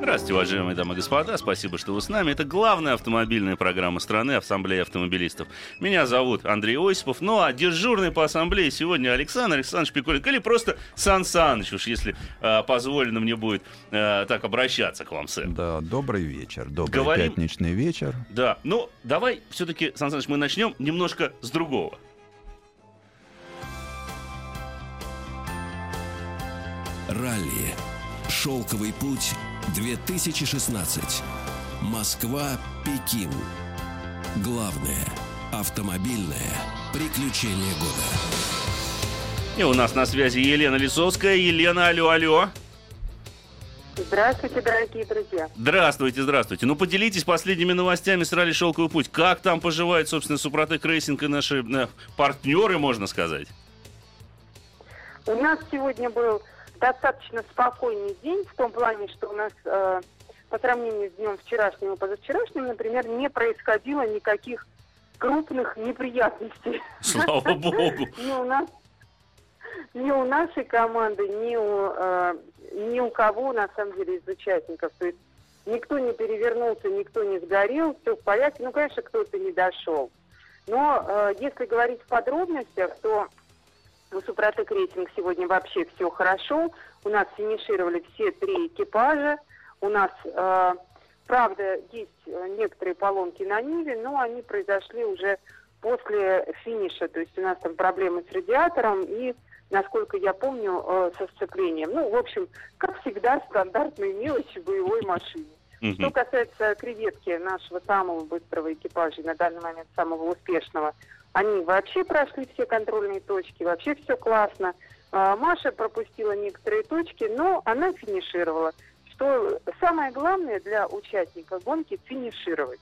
Здравствуйте, уважаемые дамы и господа. Спасибо, что вы с нами. Это главная автомобильная программа страны Ассамблея автомобилистов. Меня зовут Андрей Осипов. Ну а дежурный по ассамблее сегодня Александр Александрович Пикулик. Или просто Сан Саныч, уж если э, позволено мне будет э, так обращаться к вам, сэр. Да, добрый вечер. Добрый Говорим- пятничный вечер. Да, ну давай все-таки, Сан Саныч, мы начнем немножко с другого. Ралли. Шелковый путь 2016. Москва, Пекин. Главное автомобильное приключение года. И у нас на связи Елена Лисовская. Елена, алло, алло. Здравствуйте, дорогие друзья. Здравствуйте, здравствуйте. Ну, поделитесь последними новостями с ралли «Шелковый путь». Как там поживает, собственно, Супротек Racing и наши э, партнеры, можно сказать? У нас сегодня был достаточно спокойный день в том плане, что у нас э, по сравнению с днем вчерашним и позавчерашним, например, не происходило никаких крупных неприятностей. Слава богу. Ни у нас, ни у нашей команды, ни у, э, ни у кого, на самом деле, из участников. То есть никто не перевернулся, никто не сгорел, все в порядке. Ну, конечно, кто-то не дошел. Но э, если говорить в подробностях, то у Супротек Рейтинг сегодня вообще все хорошо. У нас финишировали все три экипажа. У нас, э, правда, есть э, некоторые поломки на Ниве, но они произошли уже после финиша. То есть у нас там проблемы с радиатором и, насколько я помню, э, со сцеплением. Ну, в общем, как всегда, стандартные мелочи боевой машины. Что касается креветки нашего самого быстрого экипажа, на данный момент самого успешного, они вообще прошли все контрольные точки, вообще все классно. А, Маша пропустила некоторые точки, но она финишировала. Что самое главное для участника гонки – финишировать.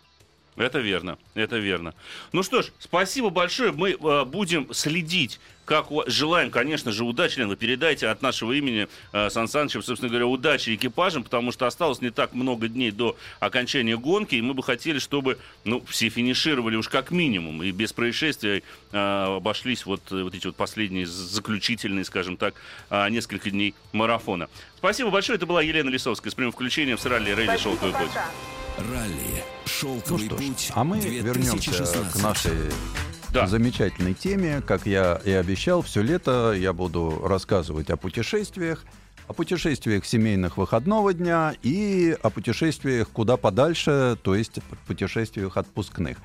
Это верно, это верно. Ну что ж, спасибо большое. Мы э, будем следить, как у- желаем, конечно же, удачи. Лен, вы передайте от нашего имени э, Сан Санычу, собственно говоря, удачи экипажам, потому что осталось не так много дней до окончания гонки, и мы бы хотели, чтобы ну, все финишировали уж как минимум, и без происшествий э, обошлись вот, э, вот эти вот последние заключительные, скажем так, э, несколько дней марафона. Спасибо большое. Это была Елена Лисовская с прямым включением в Сралли Рейди Спасибо, Шелковый путь. Ралли. Ну Шелковый что ж, путь а мы вернемся 2016. к нашей Да. замечательной теме. Как я и обещал, все лето я буду рассказывать о путешествиях, о путешествиях семейных выходного дня и о путешествиях куда подальше, то есть путешествиях отпускных.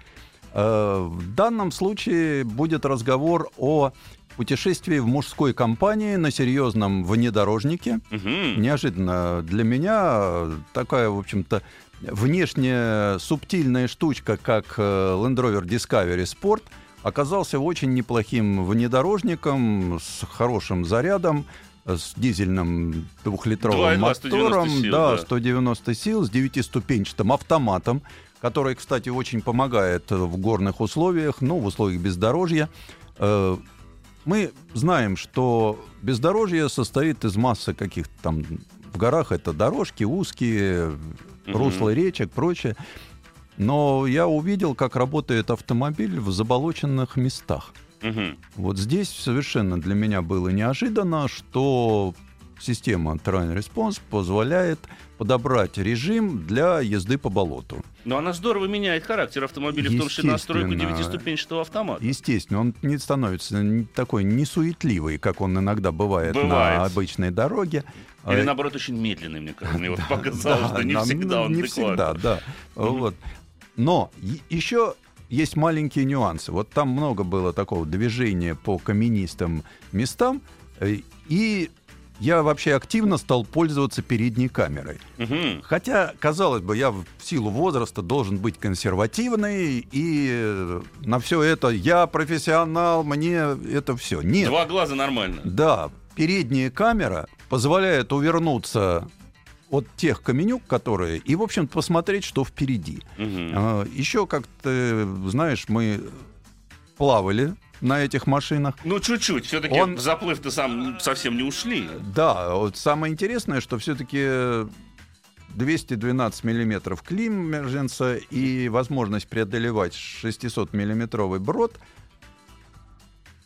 Э, В данном случае будет разговор о путешествии в мужской компании на серьезном внедорожнике. Мгм. Неожиданно для меня такая, в общем-то, внешне субтильная штучка, как э, Land Rover Discovery Sport, оказался очень неплохим внедорожником с хорошим зарядом, с дизельным двухлитровым 2,2, 190 мотором, сил, да, да. 190 сил, с девятиступенчатым автоматом, который, кстати, очень помогает в горных условиях, ну, в условиях бездорожья. Э, мы знаем, что бездорожье состоит из массы каких-то там в горах это дорожки узкие, Мгм. русла речек, прочее. Но я увидел, как работает автомобиль в заболоченных местах. Мгм. Вот здесь совершенно для меня было неожиданно, что система Train Response позволяет подобрать режим для езды по болоту. Но она здорово меняет характер автомобиля, в том числе настройку девятиступенчатого автомата. Естественно, он не становится такой несуетливый, как он иногда бывает, Бывает. на обычной дороге. Или А, наоборот очень медленный, мне кажется. Мне вот показалось, что не всегда он Не всегда, да. Вот. Но еще есть маленькие нюансы. Вот там много было такого движения по каменистым местам, э, и я вообще активно стал пользоваться передней камерой. Мгм. Хотя, казалось бы, я в силу возраста должен быть консервативный, и на все это я профессионал, мне это все. Нет. Два глаза нормально. Да, передняя камера позволяет увернуться от тех каменюк, которые, и, в общем посмотреть, что впереди. Мгм. А, Еще, как ты знаешь, мы плавали на этих машинах. Ну, чуть-чуть. Все-таки Он- в заплыв-то сам совсем не ушли. Да, вот самое интересное, что все-таки 212 миллиметров климмерженса и возможность преодолевать 600-миллиметровый брод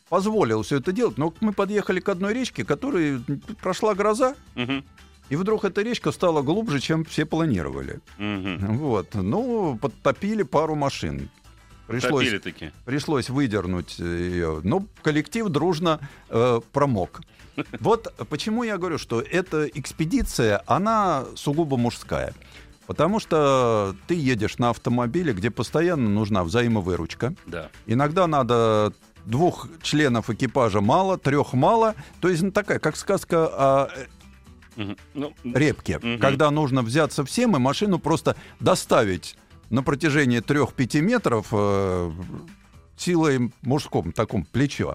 позволил все это делать. Но мы подъехали к одной речке, которой прошла гроза, Мгм. и вдруг эта речка стала глубже, чем все планировали. Мгм. Вот. Ну, подтопили пару машин. Пришлось, пришлось выдернуть ее. Но коллектив дружно э, промок. Вот почему я говорю, что эта экспедиция, она сугубо мужская. Потому что ты едешь на автомобиле, где постоянно нужна взаимовыручка. Да. Иногда надо двух членов экипажа мало, трех мало. То есть ну, такая, как сказка о. Ну, репке, Мгм. когда нужно взяться всем и машину просто доставить на протяжении 3-5 метров э, силой мужском таком плечо.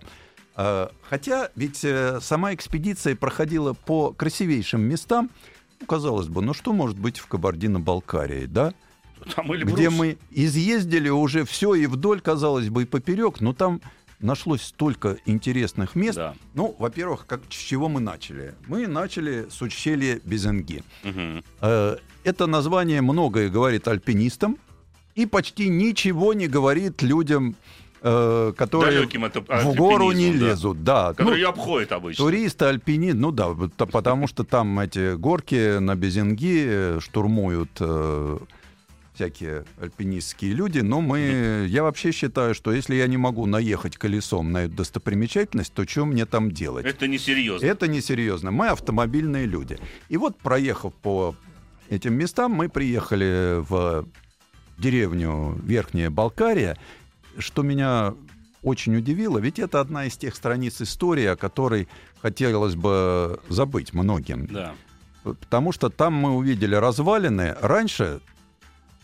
Э, хотя ведь э, сама экспедиция проходила по красивейшим местам. Ну, казалось бы, ну что может быть в Кабардино-Балкарии, да? там где мы изъездили уже все и вдоль, казалось бы, и поперек, но там нашлось столько интересных мест. Да. Ну, во-первых, как, с чего мы начали? Мы начали с ущелья Безенги. Э, Это название многое говорит альпинистам и почти ничего не говорит людям, э, которые Далеким от, от в гору не да. лезут. Да. Ну, Которые ее обходят обычно. Туристы, альпини, ну да, потому что там эти горки на Безенги э, штурмуют э, всякие альпинистские люди, но мы, я вообще считаю, что если я не могу наехать колесом на эту достопримечательность, то что мне там делать? Это несерьезно. Это несерьезно. Мы автомобильные люди. И вот, проехав по этим местам, мы приехали в деревню Верхняя Балкария, что меня очень удивило, ведь это одна из тех страниц истории, о которой хотелось бы забыть многим. Да. Потому что там мы увидели развалины. Раньше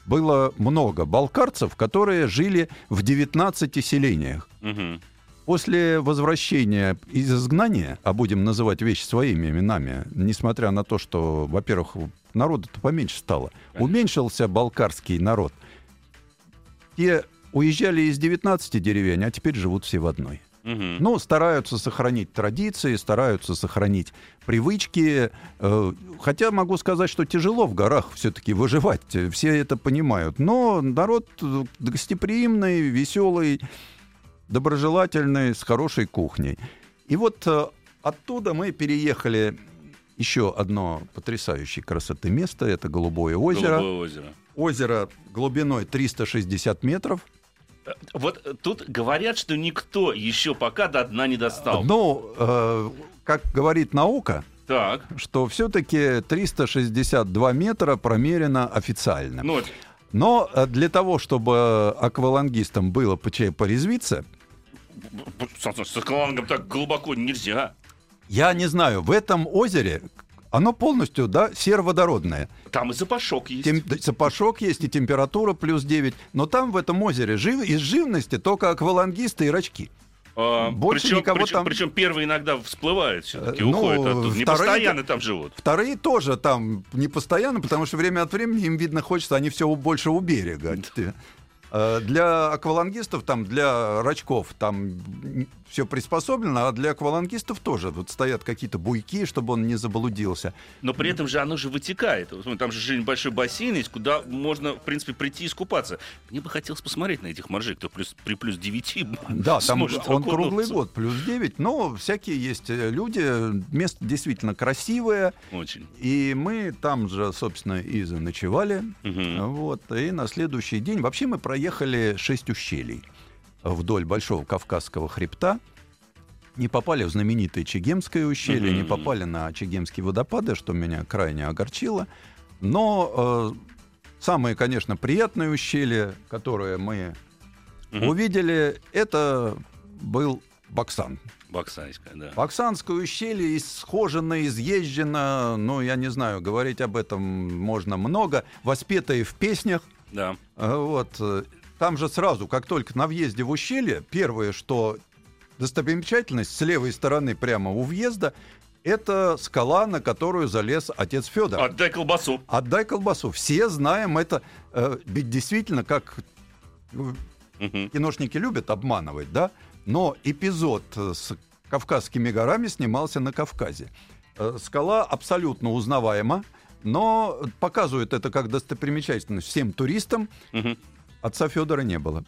было много балкарцев, которые жили в 19 селениях. Мгм. После возвращения из изгнания, а будем называть вещи своими именами, несмотря на то, что, во-первых, народу-то поменьше стало, уменьшился балкарский народ. Те уезжали из 19 деревень, а теперь живут все в одной. Мгм. Ну, стараются сохранить традиции, стараются сохранить привычки. Э, Хотя могу сказать, что тяжело в горах все-таки выживать. э, Все это понимают. Но народ э, гостеприимный, веселый, доброжелательный, с хорошей кухней. И вот оттуда мы переехали еще одно потрясающей красоты место. Это Голубое озеро. Голубое озеро. Озеро глубиной 360 метров. Э, Вот э, тут говорят, что никто еще пока до дна не достал. Ну, э, как говорит наука, Так. что все-таки 362 метра промерено официально. Ну, Но э, для того, чтобы аквалангистам было по порезвиться, Саныч, с аквалангом так глубоко нельзя. Я не знаю, в этом озере оно полностью, да, сероводородное. Там и запашок есть. Тем- запашок есть и температура плюс 9. Но там в этом озере жив, из живности только аквалангисты и рачки. А, больше причем, никого причем, там- причем первые иногда всплывают все-таки, Э, ну, уходят оттуда. Не вторые- постоянно там живут. Вторые тоже там не постоянно, потому что время от времени им, видно, хочется, они все больше у берега. Э, Для аквалангистов, там, для рачков там все приспособлено, а для аквалангистов тоже. Вот стоят какие-то буйки, чтобы он не заблудился. Но при этом же оно же вытекает. Там же небольшой бассейн есть, куда можно, в принципе, прийти и искупаться. Мне бы хотелось посмотреть на этих моржей, кто плюс, при плюс 9 Да, там он круглый год, плюс 9. Но всякие есть э, люди, место действительно красивое. Очень. И мы там же, собственно, и заночевали. Мгм. Вот, и на следующий день вообще мы проехали шесть ущелий вдоль Большого Кавказского хребта. Не попали в знаменитое Чегемское ущелье, не Мгм. попали на Чегемские водопады, что меня крайне огорчило. Но э, самое, конечно, приятное ущелье, которое мы Мгм. увидели, это был Баксан. Баксайская, да. Баксанское ущелье исхожено, изъезжено, ну, я не знаю, говорить об этом можно много, воспетое в песнях. Да. А, Вот. Там же сразу, как только на въезде в ущелье, первое, что достопримечательность с левой стороны прямо у въезда, Это скала, на которую залез отец Федор. Отдай колбасу. Отдай колбасу. Все знаем это. Э, ведь действительно, как Мгм. киношники любят обманывать, да? Но эпизод с Кавказскими горами снимался на Кавказе. Э, Скала абсолютно узнаваема, но показывают это как достопримечательность всем туристам. Мгм. Отца Федора не было.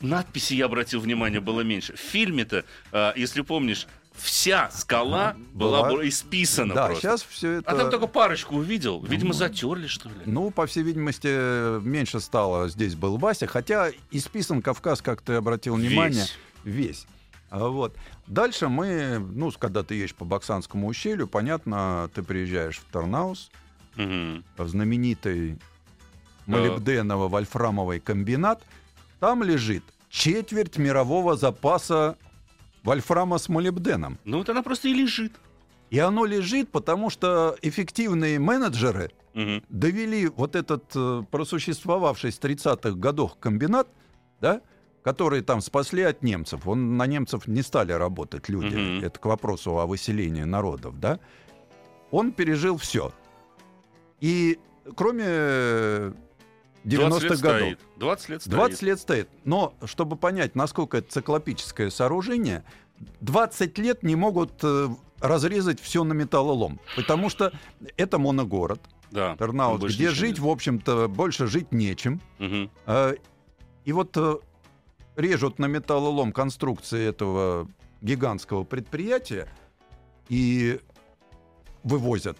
Надписи, я обратил внимание, было меньше. В фильме-то, а, если помнишь, вся скала была, Была. исписана да, просто. сейчас все это... А там только парочку увидел. Видимо, затерли, что ли. Ну, по всей видимости, меньше стало. Здесь был Вася, хотя исписан Кавказ, как ты обратил внимание, Весь. весь. А Вот. Дальше мы, ну, когда ты едешь по Баксанскому ущелью, понятно, ты приезжаешь в Тарнаус, Мгм. в знаменитый. Молибденово-вольфрамовый комбинат. Там лежит четверть мирового запаса вольфрама с молибденом. Ну, вот она просто и лежит. И оно лежит, потому что эффективные менеджеры Мгм. довели вот этот э, просуществовавший с 30-х годов комбинат, да, который там спасли от немцев. Он на немцев не стали работать люди. Мгм. Это к вопросу о выселении народов, да. Он пережил все. И кроме э, 20 лет 90-х годов. стоит. 20 лет стоит. 20 лет стоит. Но чтобы понять, насколько это циклопическое сооружение, 20 лет не могут э, разрезать все на металлолом. Потому что это моногород. Да. Больше где жить, нет. в общем-то, больше жить нечем. Мгм. Э, И вот э, режут на металлолом конструкции этого гигантского предприятия и вывозят.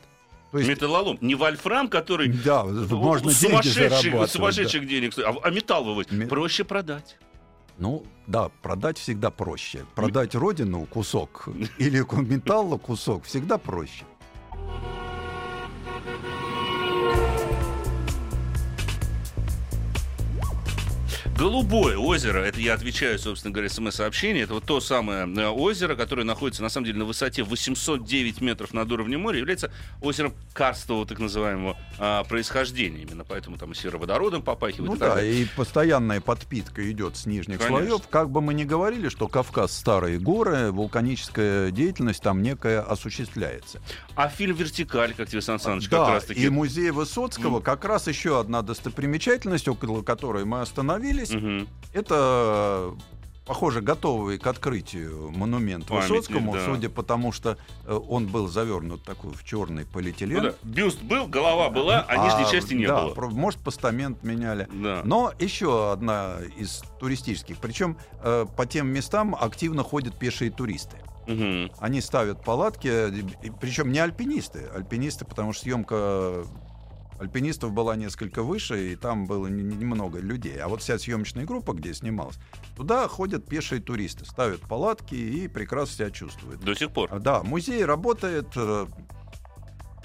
То есть, Металлолом. Не вольфрам, который да, можно сумасшедших, сумасшедших денег стоит, а, а металл вывозить. Ме- Проще продать. Ну, да, продать всегда проще. Продать родину кусок или металла кусок всегда проще. Голубое озеро, это я отвечаю, собственно говоря, смс-сообщение, это вот то самое э, озеро, которое находится, на самом деле, на высоте 809 метров над уровнем моря, является озером карстового, так называемого, а, происхождения. Именно поэтому там и сероводородом попахивает. Ну и да, и постоянная подпитка идет с нижних Конечно. слоев. Как бы мы ни говорили, что Кавказ старые горы, вулканическая деятельность там некая осуществляется. А фильм «Вертикаль», как тебе, Сан Саныч, как да, раз таки... и музей Высоцкого как раз еще одна достопримечательность, около которой мы остановились. Мгм. Это, похоже, готовый к открытию монумент Памятник, Высоцкому, да. судя по тому, что э, он был завернут такой в черный Ну полиэтилен. да, бюст был, голова была, а нижней части не да, было. может, постамент меняли. Да. Но еще одна из туристических. Причем э, по тем местам активно ходят пешие туристы. Мгм. Они ставят палатки, причем не альпинисты. Альпинисты, потому что съемка альпинистов была несколько выше, и там было не- не- немного людей. А вот вся съемочная группа, где снималась, туда ходят пешие туристы, ставят палатки и прекрасно себя чувствуют. До сих пор. Да, музей работает. э,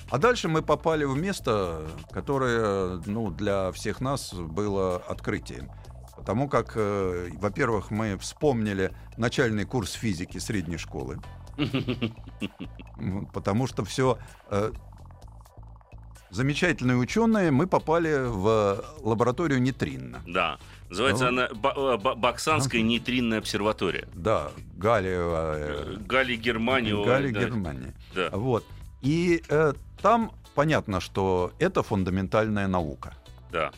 А дальше мы попали в место, которое ну, для всех нас было открытием. Потому как, э, во-первых, мы вспомнили начальный курс физики средней школы. Потому что все замечательные ученые, мы попали в лабораторию нейтрино. Да. Называется Ну. она э, Ба- Баксанская нейтринная обсерватория. Да, Галия, Э, Гали Германию. Галия да. Германия. Да. Вот. И э, там понятно, что это фундаментальная наука. Да.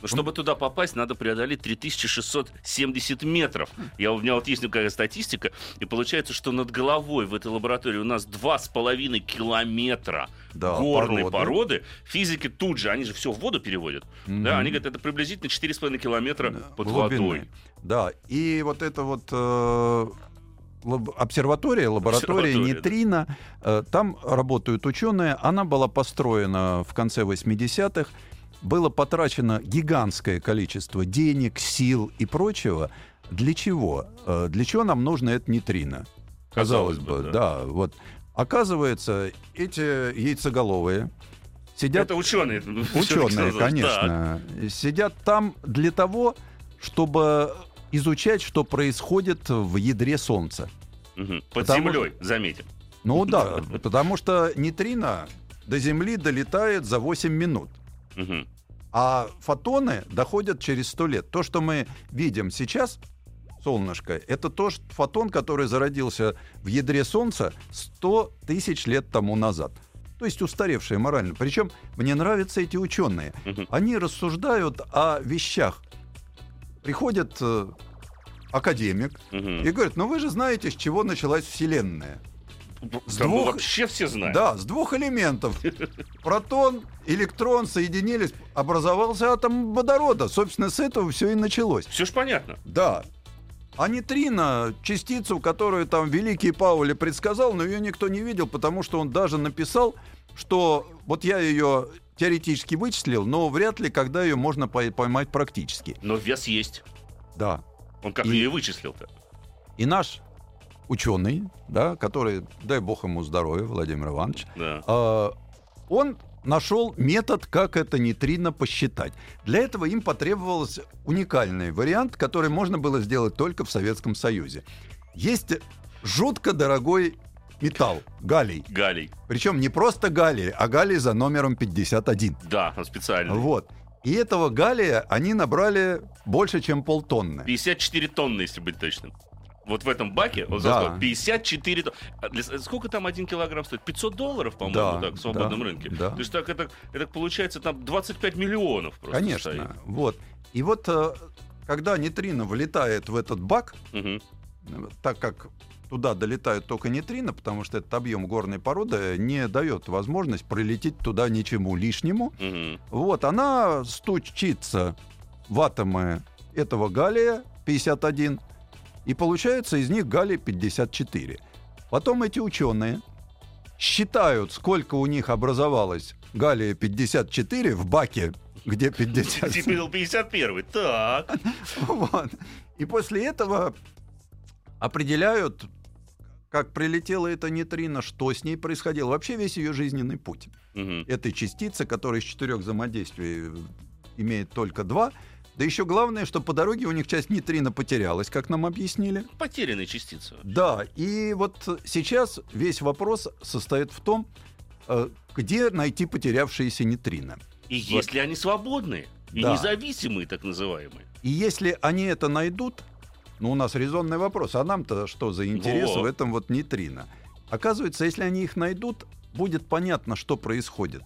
Но чтобы туда попасть, надо преодолеть 3670 метров. Я, у меня вот есть такая статистика, и получается, что над головой в этой лаборатории у нас 2,5 километра Да, горной породы. породы. Физики тут же, они же все в воду переводят. Мгм. Да, они говорят, это приблизительно 4,5 километра Да, под глубины. водой. Да, и вот это вот э, лаб- обсерватория, лаборатория Обсерватория, да. нейтрино, э, там работают ученые. Она была построена в конце 80-х. Было потрачено гигантское количество денег, сил и прочего. Для чего? Э, Для чего нам нужно это нейтрино? Казалось Казалось бы, бы, да. да. Вот. Оказывается, эти яйцеголовые сидят Это ученые. Ученые, конечно, сидят там для того, чтобы изучать, что происходит в ядре Солнца. Под Потому землей, заметим. Ну да, потому что нейтрино до Земли долетает за 8 минут. Мгм. А фотоны доходят через 100 лет. То, что мы видим сейчас, солнышко, это то что фотон, который зародился в ядре Солнца 100 тысяч лет тому назад. То есть устаревшие морально. Причем мне нравятся эти ученые. Мгм. Они рассуждают о вещах. Приходит э, академик Мгм. и говорит, ну вы же знаете, с чего началась Вселенная. С Там двух- вообще все знают. Да, с двух элементов. Протон, электрон соединились, образовался атом водорода. Собственно, с этого все и началось. Все ж понятно. Да. А нейтрино, частицу, которую там великий Паули предсказал, но ее никто не видел, потому что он даже написал, что вот я ее теоретически вычислил, но вряд ли когда ее можно пой- поймать практически. Но вес есть. Да. Он как И- ее вычислил-то. И наш ученый, да, который, дай бог ему здоровья, Владимир Иванович, Да. а, он нашел метод, как это нейтрино посчитать. Для этого им потребовался уникальный вариант, который можно было сделать только в Советском Союзе. Есть жутко дорогой металл, галлий. Галей. Причем не просто галлий, а галлий за номером 51. Да, специально. Вот. И этого галлия они набрали больше, чем полтонны. 54 тонны, если быть точным. Вот в этом баке он Да. за сколько? 54 тонны. А Сколько там один килограмм стоит? 500 долларов, по-моему, Да, так, в свободном да, рынке. да. То есть так это, это получается там 25 миллионов просто Конечно. стоит. Вот. И вот э, когда нейтрино вылетает в этот бак, Мгм. так как туда долетают только нейтрино, потому что этот объем горной породы не дает возможность прилететь туда ничему лишнему. Мгм. Вот, она стучится в атомы этого галлия 51, и получается из них галлий 54. Потом эти ученые считают, сколько у них образовалось галлия 54 в баке, где 50. Теперь был 51 Так. Вот. И после этого определяют, как прилетела эта нейтрино, что с ней происходило. Вообще весь ее жизненный путь. Мгм. Этой частицы, которая из четырех взаимодействий имеет только два. Да еще главное, что по дороге у них часть нейтрино потерялась, как нам объяснили. Потерянная частица. Да, и вот сейчас весь вопрос состоит в том, э, где найти потерявшиеся нейтрино. И если они свободные и Да. независимые, так называемые. И если они это найдут, ну, у нас резонный вопрос, а нам-то что за интерес Во. в этом вот нейтрино? Оказывается, если они их найдут, будет понятно, что происходит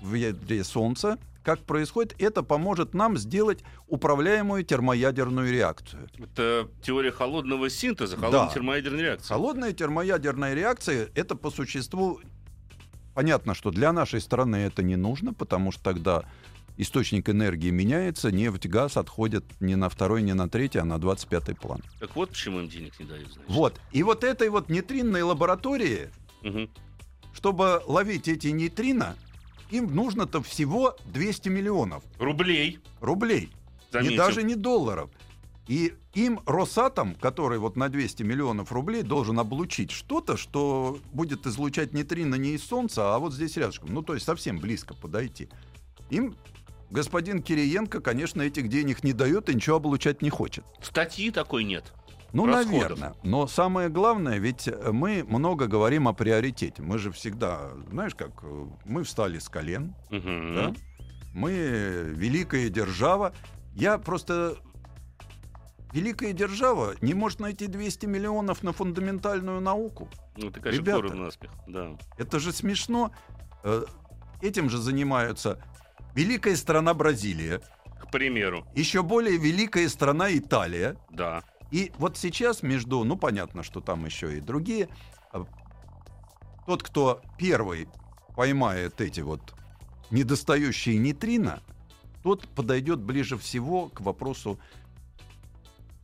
в ядре Солнца, как происходит, это поможет нам сделать управляемую термоядерную реакцию. Это теория холодного синтеза, холодной Да. термоядерной реакции. Холодная термоядерная реакция — это по существу... Понятно, что для нашей страны это не нужно, потому что тогда источник энергии меняется, нефть, газ отходят не на второй, не на третий, а на 25-й план. Так вот почему им денег не дают, значит. Вот. И вот этой вот нейтринной лаборатории, Мгм. чтобы ловить эти нейтрино, им нужно-то всего 200 миллионов Рублей. рублей. Заметим. И даже не долларов. И им Росатом, который вот на 200 миллионов рублей должен облучить что-то, что будет излучать нейтрино не из Солнца, а вот здесь рядышком. Ну, то есть совсем близко подойти. Им господин Кириенко, конечно, этих денег не дает и ничего облучать не хочет. Статьи такой нет. Ну, Расходов. наверное. Но самое главное, ведь мы много говорим о приоритете. Мы же всегда, знаешь, как э, мы встали с колен, Мгм. да? Мы великая держава. Я просто великая держава не может найти 200 миллионов на фундаментальную науку. Ну, ты, конечно, Ребята. наспех. Да. Это же смешно. Э, Этим же занимаются великая страна Бразилия, К примеру. еще более великая страна Италия. Да. И вот сейчас между, ну понятно, что там еще и другие, а, тот, кто первый поймает эти вот недостающие нейтрино, тот подойдет ближе всего к вопросу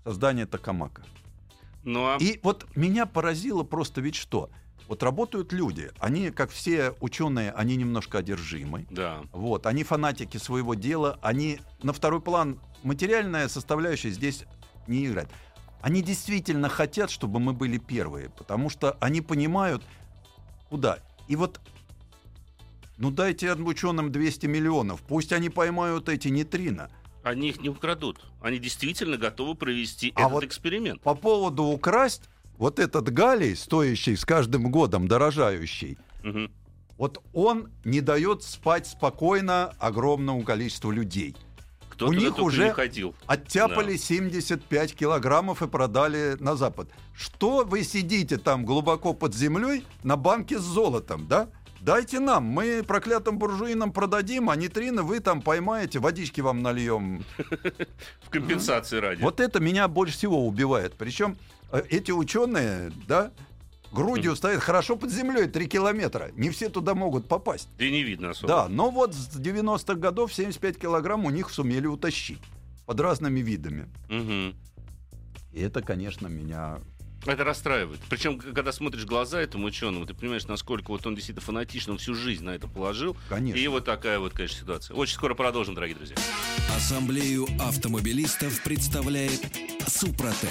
создания токамака. Ну, а И вот меня поразило просто ведь что? Вот работают люди, они, как все ученые, они немножко одержимы. да. Вот, они фанатики своего дела, они на второй план материальная составляющая здесь не играет. Они действительно хотят, чтобы мы были первые, потому что они понимают, куда. И вот, ну дайте ученым 200 миллионов, пусть они поймают эти нейтрино. Они их не украдут. Они действительно готовы провести А этот вот эксперимент. По поводу украсть, вот этот галлий, стоящий с каждым годом, дорожающий, Мгм. вот он не дает спать спокойно огромному количеству людей. Кто У них уже ходил. Оттяпали Да. 75 килограммов и продали на Запад. Что вы сидите там глубоко под землей на банке с золотом, да? Дайте нам, мы проклятым буржуинам продадим, а нитрины вы там поймаете, водички вам нальем. В компенсации ради. Вот это меня больше всего убивает. Причем э, эти ученые, да, грудью стоят хорошо под землей 3 километра. Не все туда могут попасть. И не видно особо. Да, но вот с 90-х годов 75 килограмм у них сумели утащить под разными видами. Мгм. И это, конечно, меня... Это расстраивает. Причем, когда смотришь глаза этому ученому, ты понимаешь, насколько вот он действительно фанатично, он всю жизнь на это положил. Конечно. И вот такая вот, конечно, ситуация. Очень скоро продолжим, дорогие друзья. Ассамблею автомобилистов представляет Супротек.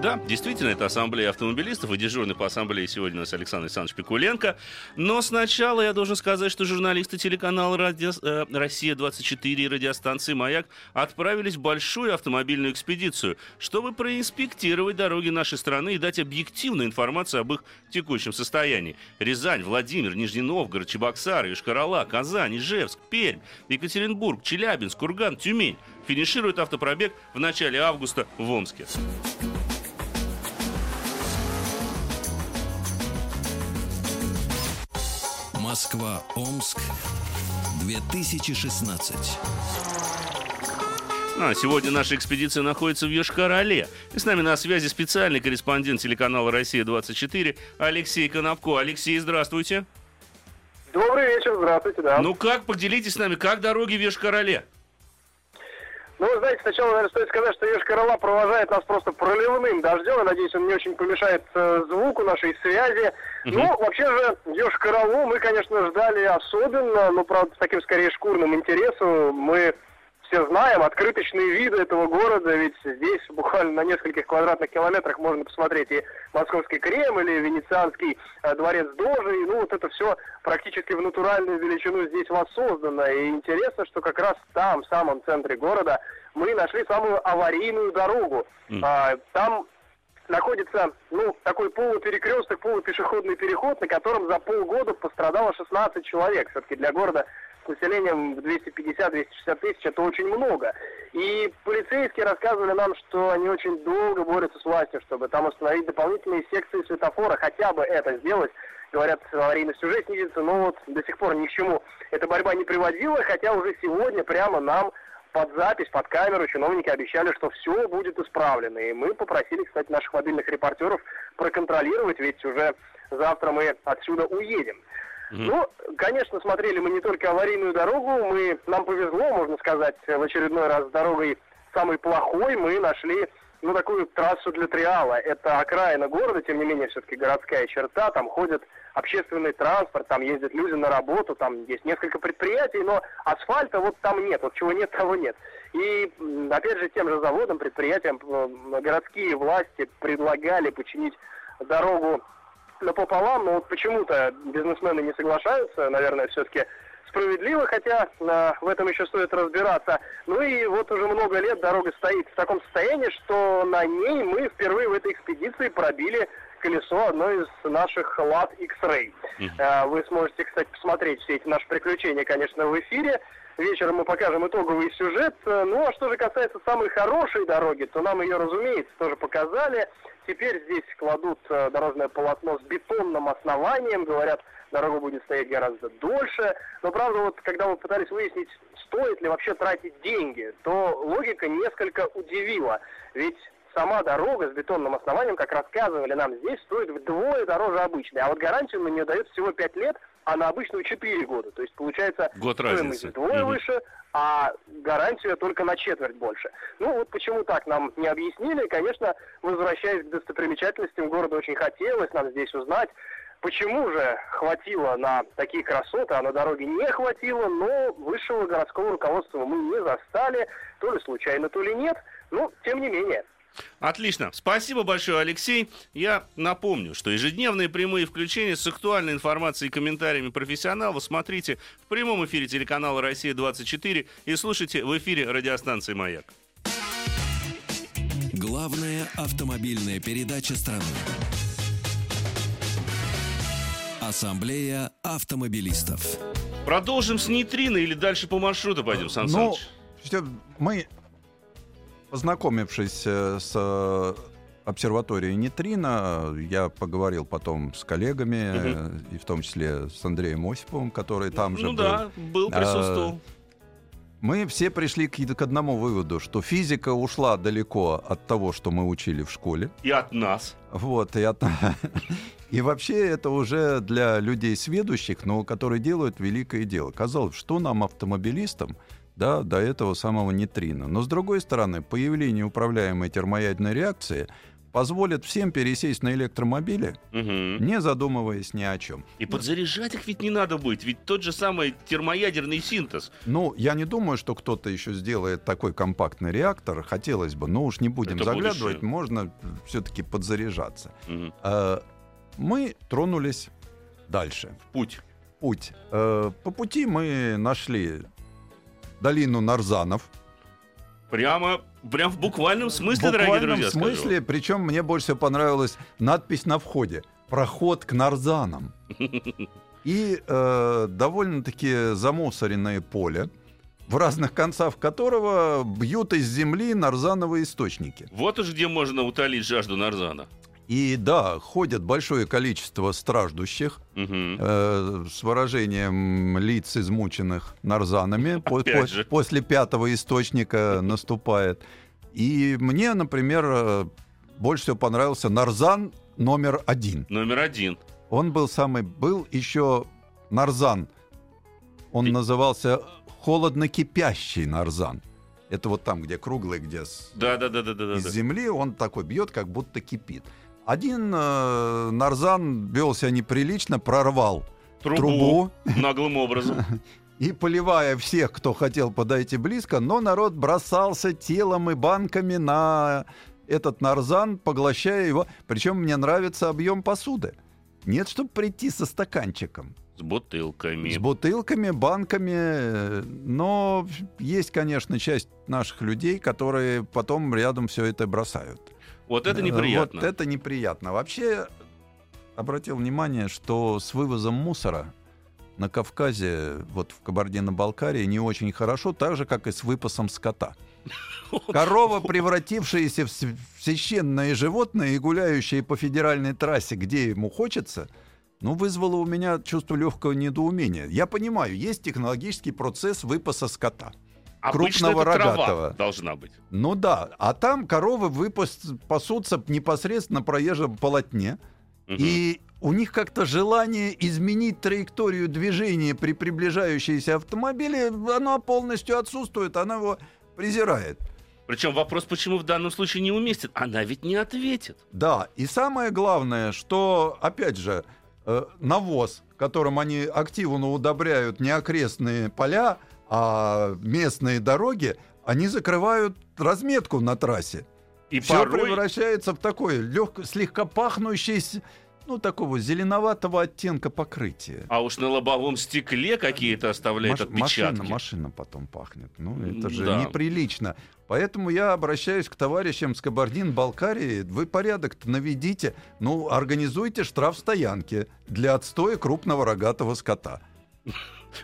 Да, действительно, это ассамблея автомобилистов, и дежурный по ассамблее сегодня у нас Александр Александрович Пикуленко. Но сначала я должен сказать, что журналисты телеканала радио, э, «Россия-24» и радиостанции «Маяк» отправились в большую автомобильную экспедицию, чтобы проинспектировать дороги нашей страны и дать объективную информацию об их текущем состоянии. Рязань, Владимир, Нижний Новгород, Чебоксар, Йошкар-Ола, Казань, Ижевск, Пермь, Екатеринбург, Челябинск, Курган, Тюмень финиширует автопробег в начале августа в Омске. Москва-Омск 2016. А, сегодня наша экспедиция находится в Йошкар-Оле. И с нами на связи специальный корреспондент телеканала «Россия-24» Алексей Конопко. Алексей, здравствуйте. Добрый вечер, здравствуйте, да. Ну как, поделитесь с нами, как дороги в Йошкар-Оле? Ну, вы знаете, сначала, наверное, стоит сказать, что Ешкарала провожает нас просто проливным дождем. Я надеюсь, он не очень помешает э, звуку нашей связи. Ну, вообще же, Ешкаралу мы, конечно, ждали особенно, но, правда, с таким, скорее, шкурным интересом. Мы все знаем открыточные виды этого города, ведь здесь буквально на нескольких квадратных километрах можно посмотреть и Московский Кремль, и Венецианский э, дворец Дожи, и, ну, вот это все практически в натуральную величину здесь воссоздано. И интересно, что как раз там, в самом центре города, мы нашли самую аварийную дорогу. Мгм. А, там находится, ну, такой полуперекресток, полупешеходный переход, на котором за полгода пострадало 16 человек. Все-таки для города населением в 250-260 тысяч это очень много. И полицейские рассказывали нам, что они очень долго борются с властью, чтобы там установить дополнительные секции светофора, хотя бы это сделать. Говорят, аварийность уже снизится, но вот до сих пор ни к чему эта борьба не приводила, хотя уже сегодня прямо нам под запись, под камеру чиновники обещали, что все будет исправлено. И мы попросили, кстати, наших мобильных репортеров проконтролировать, ведь уже завтра мы отсюда уедем. Ну, конечно, смотрели мы не только аварийную дорогу, мы, нам повезло, можно сказать, в очередной раз с дорогой самой плохой мы нашли ну, такую трассу для триала. Это окраина города, тем не менее, все-таки городская черта, там ходит общественный транспорт, там ездят люди на работу, там есть несколько предприятий, но асфальта вот там нет, вот чего нет, того нет. И, опять же, тем же заводам, предприятиям м, городские власти предлагали починить дорогу напополам, но вот почему-то бизнесмены не соглашаются, наверное, все-таки справедливо, хотя э, в этом еще стоит разбираться. Ну и вот уже много лет дорога стоит в таком состоянии, что на ней мы впервые в этой экспедиции пробили колесо одной из наших лад X-Ray. Э, Вы сможете, кстати, посмотреть все эти наши приключения, конечно, в эфире. Вечером мы покажем итоговый сюжет. Ну, а что же касается самой хорошей дороги, то нам ее, разумеется, тоже показали. Теперь здесь кладут э, дорожное полотно с бетонным основанием. Говорят, дорога будет стоять гораздо дольше. Но, правда, вот когда мы пытались выяснить, стоит ли вообще тратить деньги, то логика несколько удивила. Ведь сама дорога с бетонным основанием, как рассказывали нам здесь, стоит вдвое дороже обычной. А вот гарантию на нее дают всего 5 лет, а на обычную 4 года. То есть получается Год стоимость разницы. вдвое Мгм. выше, а гарантия только на четверть больше. Ну вот почему так нам не объяснили. Конечно, возвращаясь к достопримечательностям города, очень хотелось нам здесь узнать, Почему же хватило на такие красоты, а на дороге не хватило, но высшего городского руководства мы не застали, то ли случайно, то ли нет. Ну, тем не менее, Отлично. Спасибо большое, Алексей. Я напомню, что ежедневные прямые включения с актуальной информацией и комментариями профессионалов смотрите в прямом эфире телеканала «Россия-24» и слушайте в эфире радиостанции «Маяк». Главная автомобильная передача страны. Ассамблея автомобилистов. Продолжим с нейтрино или дальше по маршруту пойдем, Сан Ну, Саныч? мы, познакомившись э, с э, обсерваторией нейтрино, я поговорил потом с коллегами, э, и в том числе с Андреем Осиповым, который там же Ну был. да, был, присутствовал. Мы все пришли к, к одному выводу, что физика ушла далеко от того, что мы учили в школе. И от нас. Вот, и, от- и вообще это уже для людей сведущих, но которые делают великое дело. Казалось, что нам, автомобилистам, да, до этого самого нейтрина. Но с другой стороны, появление управляемой термоядерной реакции позволит всем пересесть на электромобили, Мгм. не задумываясь ни о чем. И подзаряжать их ведь не надо будет, ведь тот же самый термоядерный синтез. Ну, я не думаю, что кто-то еще сделает такой компактный реактор. Хотелось бы, но уж не будем Это заглядывать, будущее. можно все-таки подзаряжаться. Мгм. Э, Мы тронулись дальше. Путь. Путь. Э, По пути мы нашли долину Нарзанов. Прямо, прям в буквальном смысле, в дорогие буквальном друзья, скажу. смысле, причем мне больше всего понравилась надпись на входе. Проход к Нарзанам. И э, довольно-таки замусоренное поле, в разных концах которого бьют из земли нарзановые источники. Вот уж где можно утолить жажду Нарзана. И да, ходят большое количество страждущих Мгм. э, с выражением лиц измученных нарзанами. По- по-. После пятого источника наступает. И мне, например, э, больше всего понравился нарзан номер один. Номер один. Он был самый... Был еще нарзан. Он И- назывался холодно кипящий нарзан. Это вот там, где круглый, где с- Да, да, да, да, да, да. из земли, он такой бьет, как будто кипит. Один э, нарзан вел себя неприлично, прорвал Трубу, трубу наглым образом. и поливая всех, кто хотел подойти близко, но народ бросался телом и банками на этот нарзан, поглощая его. Причем мне нравится объем посуды. Нет, чтобы прийти со стаканчиком. С бутылками. С бутылками, банками. Но есть, конечно, часть наших людей, которые потом рядом все это бросают. Вот это Э, неприятно. Вот это неприятно. Вообще, обратил внимание, что с вывозом мусора на Кавказе, вот в Кабардино-Балкарии, не очень хорошо, так же, как и с выпасом скота. Корова, превратившаяся в священное животное и гуляющая по федеральной трассе, где ему хочется, ну, вызвало у меня чувство легкого недоумения. Я понимаю, есть технологический процесс выпаса скота. Обычно крупного это рогатого. должна быть. Ну да, а там коровы выпас- пасутся непосредственно на проезжем полотне, Мгм. и у них как-то желание изменить траекторию движения при приближающейся автомобиле, оно полностью отсутствует, она его презирает. Причем вопрос, почему в данном случае не уместит. Она ведь не ответит. Да, и самое главное, что, опять же, э, навоз, которым они активно удобряют не окрестные поля, а местные дороги, они закрывают разметку на трассе. И Все порой... превращается в такое легко, слегка пахнущее, ну, такого зеленоватого оттенка покрытия. А уж на лобовом стекле какие-то оставляет Маш- машина, отпечатки. машина потом пахнет. Ну, это же да. неприлично. Поэтому я обращаюсь к товарищам с Кабардин-Балкарии. Вы порядок-то наведите. Ну, организуйте штраф стоянки для отстоя крупного рогатого скота.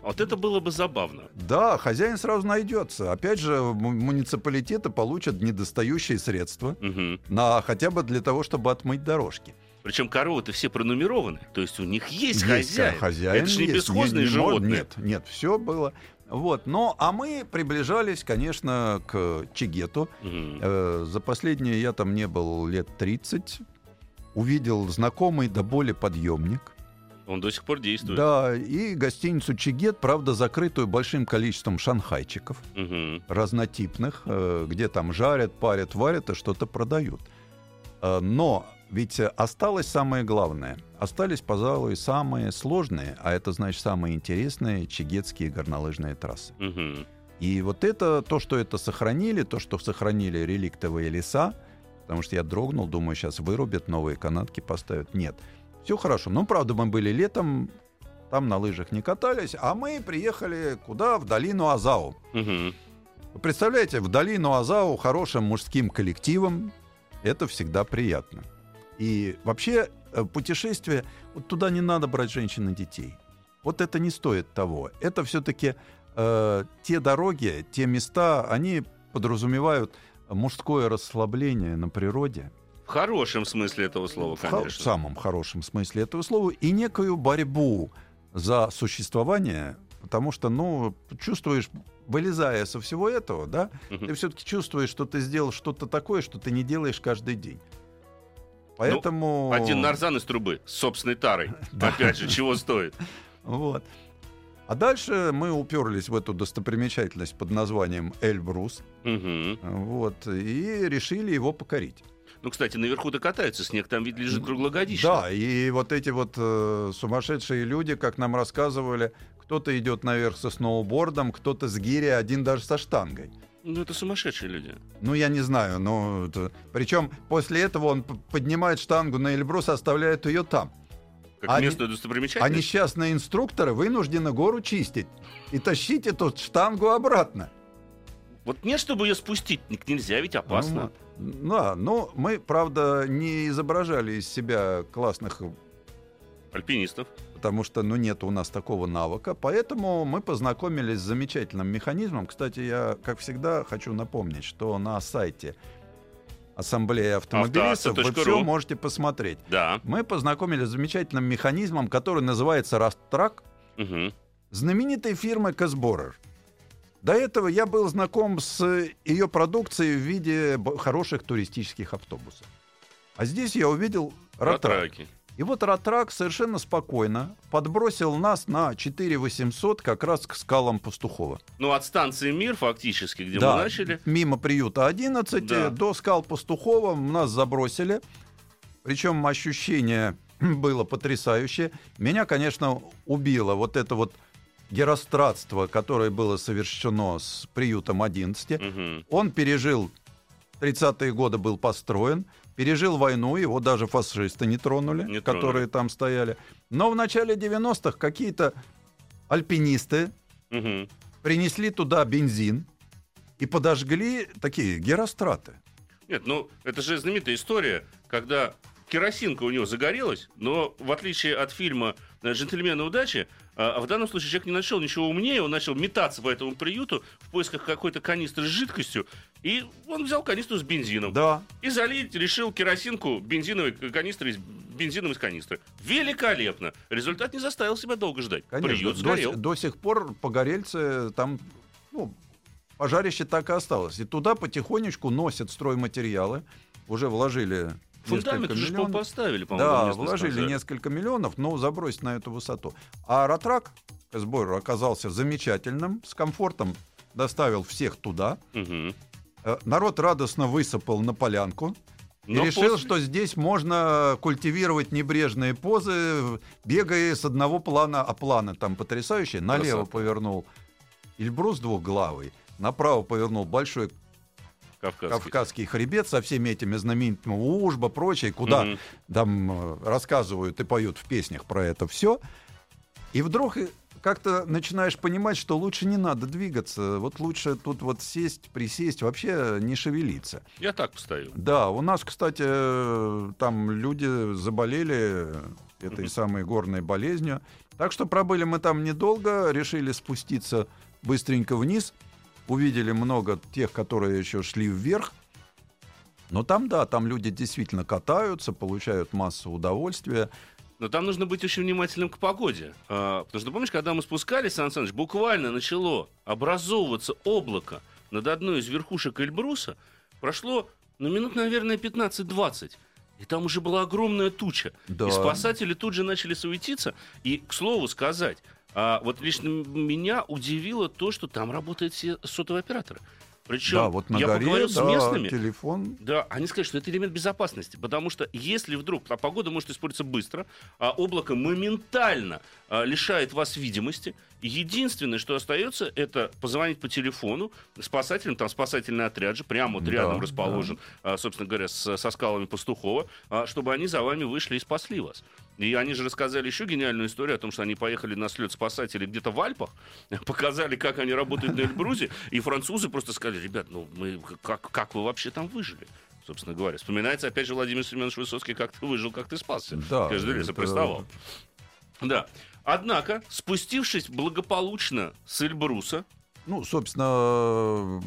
Вот это было бы забавно. Да, хозяин сразу найдется. Опять же, му- муниципалитеты получат недостающие средства Мгм. на хотя бы для того, чтобы отмыть дорожки. Причем коровы-то все пронумерованы. То есть у них есть, Есть, хозяин. хозяин это же не есть. бесхозные Не- животные. Нет, нет, все было. Вот. Но, а мы приближались, конечно, к Чигету. Э, за последние я там не был лет 30. Увидел знакомый до боли подъемник. Он до сих пор действует. Да, и гостиницу Чигет, правда, закрытую большим количеством шанхайчиков Мгм. разнотипных, э, где там жарят, парят, варят и что-то продают. Э, Но ведь осталось самое главное. Остались, пожалуй, самые сложные, а это значит самые интересные чигетские горнолыжные трассы. Мгм. И вот это, то, что это сохранили, то, что сохранили реликтовые леса, Потому что я дрогнул, думаю, сейчас вырубят, новые канатки поставят. Нет. Все хорошо. Ну, правда, мы были летом, там на лыжах не катались, а мы приехали куда? В долину Азау. Вы представляете, в долину Азау хорошим мужским коллективом это всегда приятно. И вообще э, путешествие, вот туда не надо брать женщин и детей. Вот это не стоит того. Это все-таки те дороги, те места, они подразумевают мужское расслабление на природе. В хорошем смысле этого слова, ха- в конечно. самом хорошем смысле этого слова. И некую борьбу за существование, потому что, ну, чувствуешь, вылезая со всего этого, да, Мгм. ты все-таки чувствуешь, что ты сделал что-то такое, что ты не делаешь каждый день. Поэтому... Один нарзан из трубы с собственной тарой. Опять же, чего стоит. Вот. А дальше мы уперлись в эту достопримечательность под названием Эльбрус. Мгм. Вот, и решили его покорить. Ну, кстати, наверху-то катаются, снег там ведь лежит круглогодично. Да, и вот эти вот э, сумасшедшие люди, как нам рассказывали, кто-то идет наверх со сноубордом, кто-то с гири, один даже со штангой. Ну, это сумасшедшие люди. Ну, я не знаю, но... Причем после этого он поднимает штангу на Эльбрус, оставляет ее там. Как Они- местную А достопримечательность. несчастные инструкторы вынуждены гору чистить и тащить эту штангу обратно. Вот нет, чтобы ее спустить. Нельзя, ведь опасно. Ну, Да, но мы, правда, не изображали из себя классных, Альпинистов. потому что, ну, нет у нас такого навыка. Поэтому мы познакомились с замечательным механизмом. Кстати, я, как всегда, хочу напомнить, что на сайте Ассамблеи автомобилистов вы все можете посмотреть. Да. Мы познакомились с замечательным механизмом, который называется Растрак, Мгм. знаменитой фирмы Казборер. До этого я был знаком с ее продукцией в виде хороших туристических автобусов. А здесь я увидел Ратрак. Ратраки. И вот Ратрак совершенно спокойно подбросил нас на 4800 как раз к скалам Пастухова. Ну, от станции Мир, фактически, где Да, мы начали. Мимо приюта 11 Да. до скал Пастухова нас забросили. Причем ощущение было потрясающее. Меня, конечно, убило вот это вот геростратство, которое было совершено с приютом 11. Мгм. Он пережил 30-е годы, был построен, пережил войну, его даже фашисты не тронули, Не тронули. которые там стояли. Но в начале 90-х какие-то альпинисты Мгм. принесли туда бензин и подожгли такие геростраты. Нет, ну, это же знаменитая история, когда керосинка у него загорелась, но в отличие от фильма «Джентльмены удачи», а в данном случае человек не нашел ничего умнее, он начал метаться по этому приюту в поисках какой-то канистры с жидкостью, и он взял канистру с бензином. Да, И залить решил керосинку бензиновой канистры из бензином из канистры. Великолепно. Результат не заставил себя долго ждать. конечно. Приют До, сгорел. си- до сих пор погорельцы там, ну, пожарище так и осталось. И туда потихонечку носят стройматериалы. Уже вложили Фундамент уже миллионов. поставили, по-моему, Да, вложили сказали. несколько миллионов, но забросить на эту высоту. А Ратрак сбор оказался замечательным, с комфортом доставил всех туда. Э, Народ радостно высыпал на полянку. И Но решил, после- что здесь можно культивировать небрежные позы, бегая с одного плана, а планы там потрясающие. Налево Красота. повернул Эльбрус двухглавый, направо повернул большой Кавказский. Кавказский хребет со всеми этими знаменитыми Ужба, прочее, куда Мгм. там э, рассказывают и поют в песнях про это все. И вдруг э, как-то начинаешь понимать, что лучше не надо двигаться, вот лучше тут вот сесть, присесть, вообще не шевелиться. Я так постою. Да, у нас, кстати, э, там люди заболели этой самой горной болезнью. Так что пробыли мы там недолго, решили спуститься быстренько вниз. Увидели много тех, которые еще шли вверх. Но там, да, там люди действительно катаются, получают массу удовольствия. Но там нужно быть очень внимательным к погоде. А, потому что, помнишь, когда мы спускались, Сан Саныч, буквально начало образовываться облако над одной из верхушек Эльбруса. Прошло, ну, минут, наверное, 15-20. И там уже была огромная туча. Да. И спасатели тут же начали суетиться. И, к слову сказать, а, вот лично меня удивило то, что там работают все сотовые операторы. Причем Да, вот на я горе, поговорил с да, местными. телефон. Да, они сказали, что это элемент безопасности, потому что если вдруг а погода может испортиться быстро, а облако моментально а, лишает вас видимости, единственное, что остается, это позвонить по телефону спасателям, там спасательный отряд же прямо вот Да, рядом да. расположен, а, собственно говоря, с- со скалами Пастухова, а, чтобы они за вами вышли и спасли вас. И они же рассказали еще гениальную историю о том, что они поехали на слет спасателей где-то в Альпах, показали, как они работают на Эльбрузе, и французы просто сказали, ребят, ну мы как, как вы вообще там выжили? Собственно говоря. Вспоминается, опять же, Владимир Семенович Высоцкий, как ты выжил, как ты спасся. Да, Каждый лес это- приставал. Да. Однако, спустившись благополучно с Эльбруса, Ну, собственно,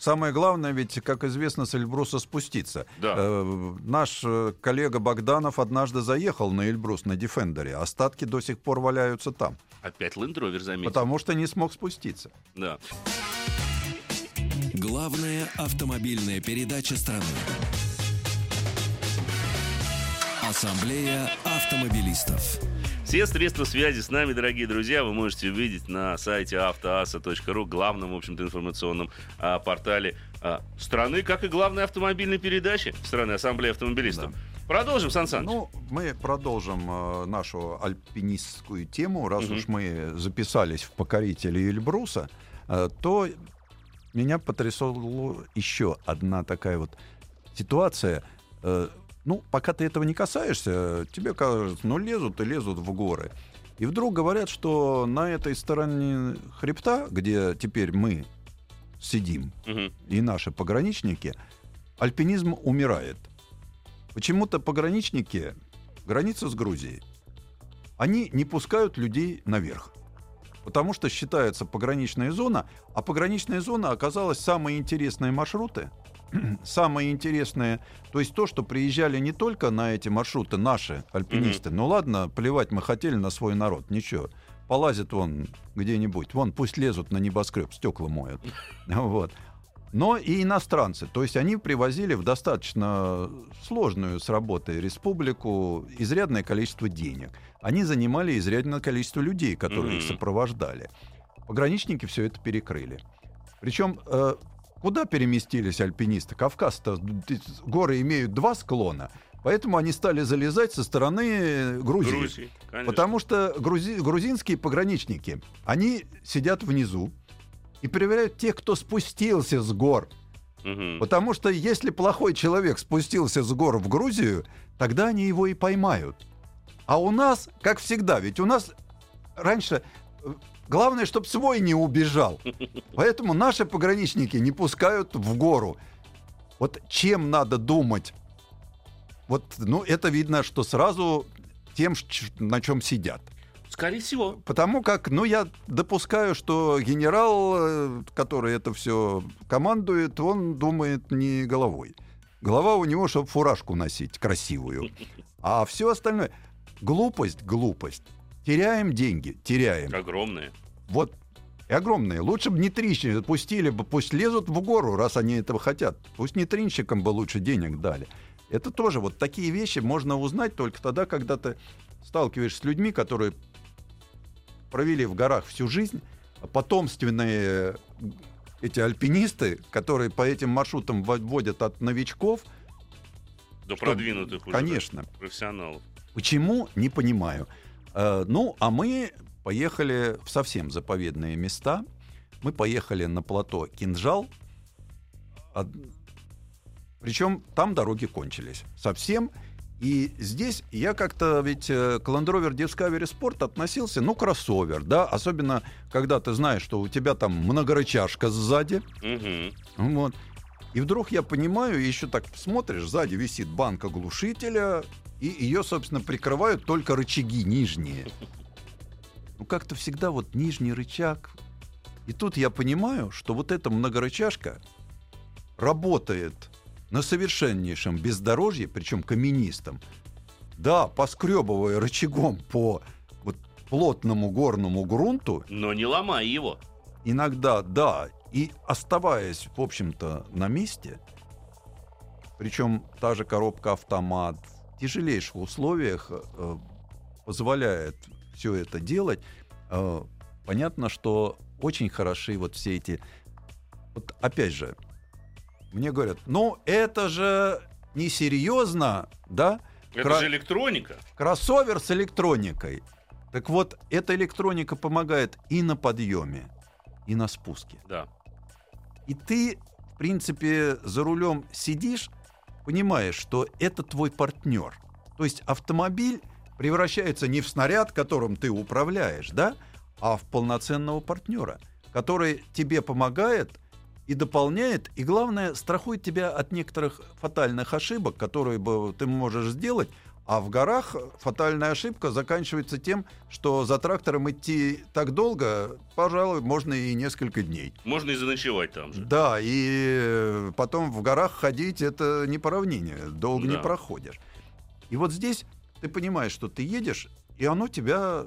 самое главное, ведь, как известно, с Эльбруса спуститься. Да. Э, наш э, коллега Богданов однажды заехал на Эльбрус на Дефендере. Остатки до сих пор валяются там, опять Rover заметил. потому что не смог спуститься. Да. Главная автомобильная передача страны. Ассамблея автомобилистов. Все средства связи с нами, дорогие друзья, вы можете увидеть на сайте автоаса.ру, главном, в общем-то, информационном а, портале а, страны, как и главной автомобильной передачи страны Ассамблеи автомобилистов. Продолжим, Сан Саныч. Ну, мы продолжим э, нашу альпинистскую тему. Раз Мгм. уж мы записались в покорители Эльбруса, э, то меня потрясла еще одна такая вот ситуация. Э, ну, пока ты этого не касаешься, тебе кажется, ну, лезут и лезут в горы. И вдруг говорят, что на этой стороне хребта, где теперь мы сидим, Мгм. и наши пограничники, альпинизм умирает. Почему-то пограничники, граница с Грузией, они не пускают людей наверх. Потому что считается пограничная зона, а пограничная зона оказалась самые интересные маршруты, самые интересные, то есть то, что приезжали не только на эти маршруты наши альпинисты, ну ладно, плевать мы хотели на свой народ, ничего, полазят вон где-нибудь, вон пусть лезут на небоскреб, стекла моют, вот. Но и иностранцы, то есть они привозили в достаточно сложную с работой республику изрядное количество денег. Они занимали изрядное количество людей, которые их Мгм. сопровождали. Пограничники все это перекрыли. Причем э, куда переместились альпинисты? Кавказ-то горы имеют два склона, поэтому они стали залезать со стороны Грузии. Грузии, конечно. Потому что грузи- грузинские пограничники, они сидят внизу и проверяют тех, кто спустился с гор. Потому что если плохой человек спустился с гор в Грузию, тогда они его и поймают. А у нас, как всегда, ведь у нас раньше э, главное, чтобы свой не убежал. Поэтому наши пограничники не пускают в гору. Вот чем надо думать? Вот, ну, это видно, что сразу тем, на чем сидят. Скорее всего. Потому как, ну, я допускаю, что генерал, э, который это все командует, он думает не головой. Голова у него, чтобы фуражку носить красивую. А все остальное... Глупость, глупость. Теряем деньги, теряем. Огромные. Вот и огромные. Лучше бы не тринщики пустили бы, пусть лезут в гору, раз они этого хотят. Пусть не тринщикам бы лучше денег дали. Это тоже вот такие вещи можно узнать только тогда, когда ты сталкиваешься с людьми, которые провели в горах всю жизнь, а потомственные эти альпинисты, которые по этим маршрутам водят от новичков, До Что, продвинутых уже. конечно. профессионалов. Почему? Не понимаю. Э, ну, а мы поехали в совсем заповедные места. Мы поехали на плато Кинжал. Причем там дороги кончились. Совсем. И здесь я как-то ведь э, к Land Rover Discovery Sport относился, ну, кроссовер, да, особенно когда ты знаешь, что у тебя там многорычажка сзади, Мгм. вот. И вдруг я понимаю, еще так смотришь, сзади висит банка глушителя, и ее, собственно, прикрывают только рычаги нижние. Ну, как-то всегда вот нижний рычаг. И тут я понимаю, что вот эта многорычажка работает на совершеннейшем бездорожье, причем каменистом. Да, поскребывая рычагом по вот плотному горному грунту, Но не ломай его. иногда, да, и оставаясь, в общем-то, на месте, причем та же коробка автомат тяжелейших условиях э, позволяет все это делать. Э, понятно, что очень хороши вот все эти вот опять же, мне говорят, ну это же несерьезно, да? Это Кра- же электроника. Кроссовер с электроникой. Так вот, эта электроника помогает и на подъеме, и на спуске. Да. И ты, в принципе, за рулем сидишь, понимаешь, что это твой партнер. То есть автомобиль превращается не в снаряд, которым ты управляешь, да, а в полноценного партнера, который тебе помогает и дополняет, и главное, страхует тебя от некоторых фатальных ошибок, которые бы ты можешь сделать. А в горах фатальная ошибка заканчивается тем, что за трактором идти так долго, пожалуй, можно и несколько дней. Можно и заночевать там же. Да, и э, потом в горах ходить это не по равнине, долго не Да. проходишь. И вот здесь ты понимаешь, что ты едешь, и оно тебя,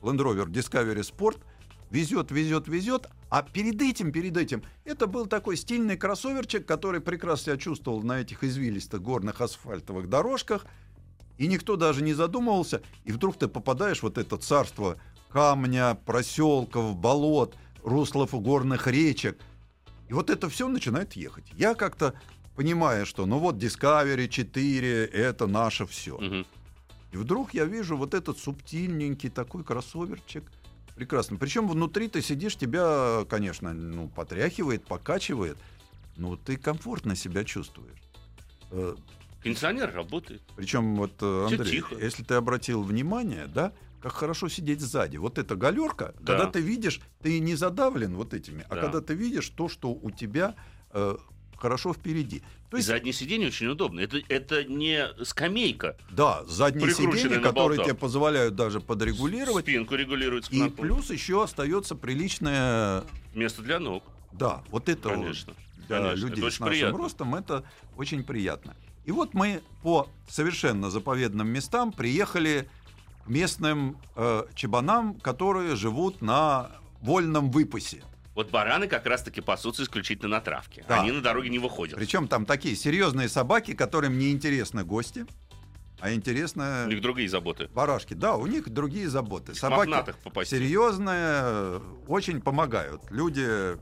Land Rover Discovery Sport, везет, везет, везет, а перед этим, перед этим, это был такой стильный кроссоверчик, который прекрасно себя чувствовал на этих извилистых горных асфальтовых дорожках, и никто даже не задумывался, и вдруг ты попадаешь в вот это царство камня, проселков, болот, руслов горных речек, и вот это все начинает ехать. Я как-то понимаю, что ну вот Discovery 4 это наше все. Мгм. И вдруг я вижу вот этот субтильненький такой кроссоверчик. Прекрасно. Причем внутри ты сидишь, тебя, конечно, ну, потряхивает, покачивает, но ты комфортно себя чувствуешь. Кондиционер работает. Причем вот, э, Андрей, тихо. если ты обратил внимание, да, как хорошо сидеть сзади. Вот эта галерка, Да. когда ты видишь, ты не задавлен вот этими, а Да. когда ты видишь то, что у тебя э, хорошо впереди. То И есть, заднее сиденье очень удобно. Это, это не скамейка. да, задние сиденья, которые тебе позволяют даже подрегулировать. Спинку регулируется. И плюс еще остается приличное, Место для ног. да, вот это вот Конечно. для Конечно, людей это с нашим приятно. ростом это очень приятно. И вот мы по совершенно заповедным местам приехали к местным э, чебанам, которые живут на вольном выпасе. Вот бараны как раз-таки пасутся исключительно на травке. Да. Они на дороге не выходят. Причем там такие серьезные собаки, которым не интересны гости, а У интересны них другие заботы. барашки. Да, у них другие заботы. Собаки серьезные, очень помогают. Люди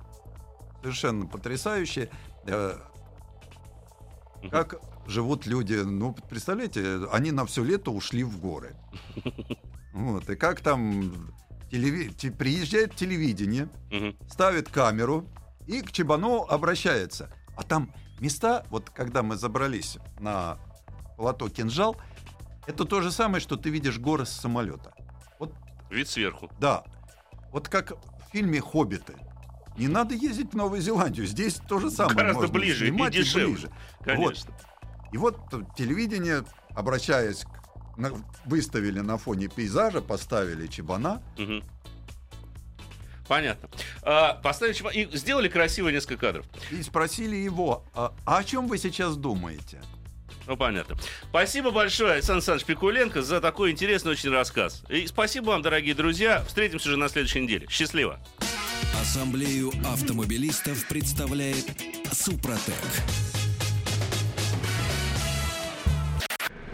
совершенно потрясающие. Э. Как живут люди, ну, представляете, они на все лето ушли в горы. Вот, и как там телеви- те- приезжает телевидение, Мгм. ставит камеру и к Чебану обращается. А там места, вот когда мы забрались на плато Кинжал, это то же самое, что ты видишь горы с самолета. Вот Вид сверху. да. Вот как в фильме «Хоббиты». Не надо ездить в Новую Зеландию. Здесь то же самое. Гораздо можно ближе и дешевле. ближе. Конечно. И вот телевидение, обращаясь, к- на- выставили на фоне пейзажа, поставили чебана. Мгм. Понятно. А, поставили чемодан- и сделали красиво несколько кадров. И спросили его, а, а о чем вы сейчас думаете? Ну, понятно. Спасибо большое, Александр Александрович Пикуленко, за такой интересный очень рассказ. И спасибо вам, дорогие друзья. Встретимся уже на следующей неделе. Счастливо. Ассамблею автомобилистов представляет Супротек.